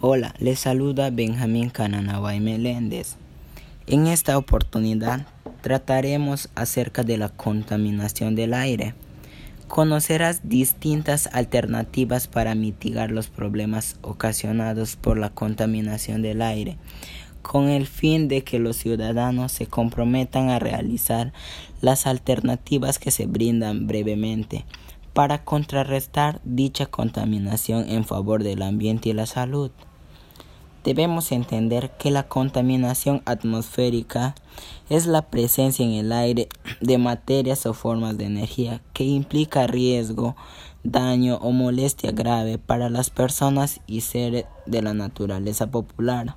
Hola, les saluda Benjamín Cananabay Meléndez. En esta oportunidad trataremos acerca de la contaminación del aire. Conocerás distintas alternativas para mitigar los problemas ocasionados por la contaminación del aire, con el fin de que los ciudadanos se comprometan a realizar las alternativas que se brindan brevemente para contrarrestar dicha contaminación en favor del ambiente y la salud. Debemos entender que la contaminación atmosférica es la presencia en el aire de materias o formas de energía que implica riesgo, daño o molestia grave para las personas y seres de la naturaleza popular,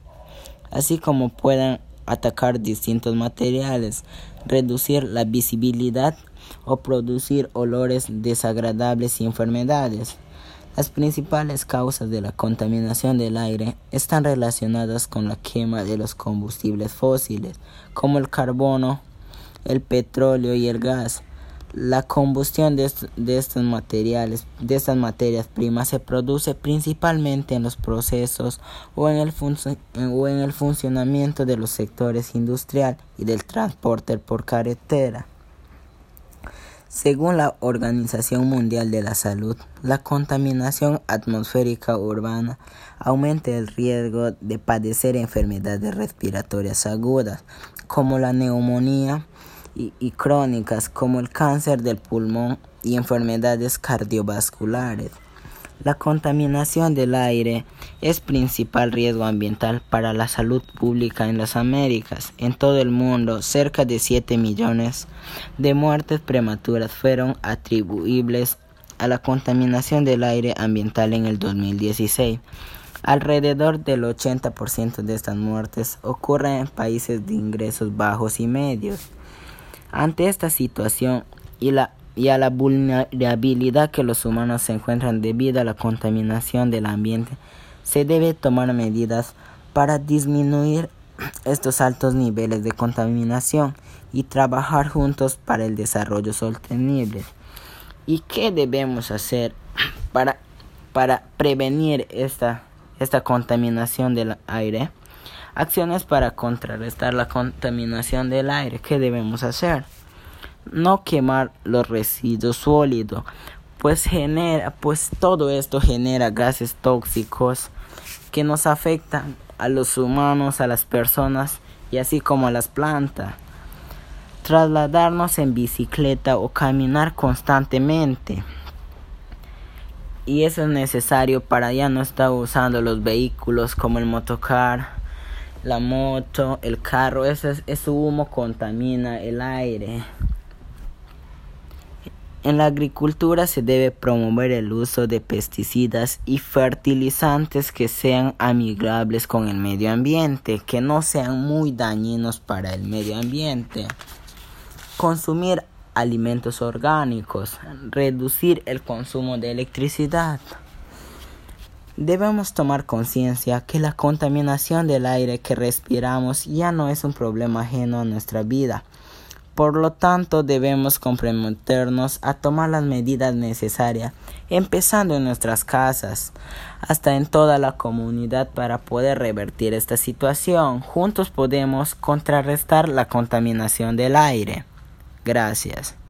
así como puedan atacar distintos materiales, reducir la visibilidad o producir olores desagradables y enfermedades. Las principales causas de la contaminación del aire están relacionadas con la quema de los combustibles fósiles, como el carbono, el petróleo y el gas. La combustión de, estos materiales, de estas materias primas, se produce principalmente en los procesos o en, el o en el funcionamiento de los sectores industrial y del transporte por carretera. Según la Organización Mundial de la Salud, la contaminación atmosférica urbana aumenta el riesgo de padecer enfermedades respiratorias agudas, como la neumonía, y, y crónicas, como el cáncer del pulmón y enfermedades cardiovasculares. La contaminación del aire es principal riesgo ambiental para la salud pública en las Américas. En todo el mundo, cerca de 7 millones de muertes prematuras fueron atribuibles a la contaminación del aire ambiental en el 2016. Alrededor del 80% de estas muertes ocurren en países de ingresos bajos y medios. Ante esta situación y la y a la vulnerabilidad que los humanos se encuentran debido a la contaminación del ambiente, se debe tomar medidas para disminuir estos altos niveles de contaminación y trabajar juntos para el desarrollo sostenible. ¿Y qué debemos hacer para, para prevenir esta, esta contaminación del aire? Acciones para contrarrestar la contaminación del aire. ¿Qué debemos hacer? No quemar los residuos sólidos, pues genera, pues todo esto genera gases tóxicos que nos afectan a los humanos, a las personas y así como a las plantas. Trasladarnos en bicicleta o caminar constantemente. Y eso es necesario para ya no estar usando los vehículos como el motocar, la moto, el carro. Ese, ese humo contamina el aire. En la agricultura se debe promover el uso de pesticidas y fertilizantes que sean amigables con el medio ambiente, que no sean muy dañinos para el medio ambiente. Consumir alimentos orgánicos, reducir el consumo de electricidad. Debemos tomar conciencia que la contaminación del aire que respiramos ya no es un problema ajeno a nuestra vida por lo tanto, debemos comprometernos a tomar las medidas necesarias, empezando en nuestras casas, hasta en toda la comunidad para poder revertir esta situación. Juntos podemos contrarrestar la contaminación del aire. Gracias.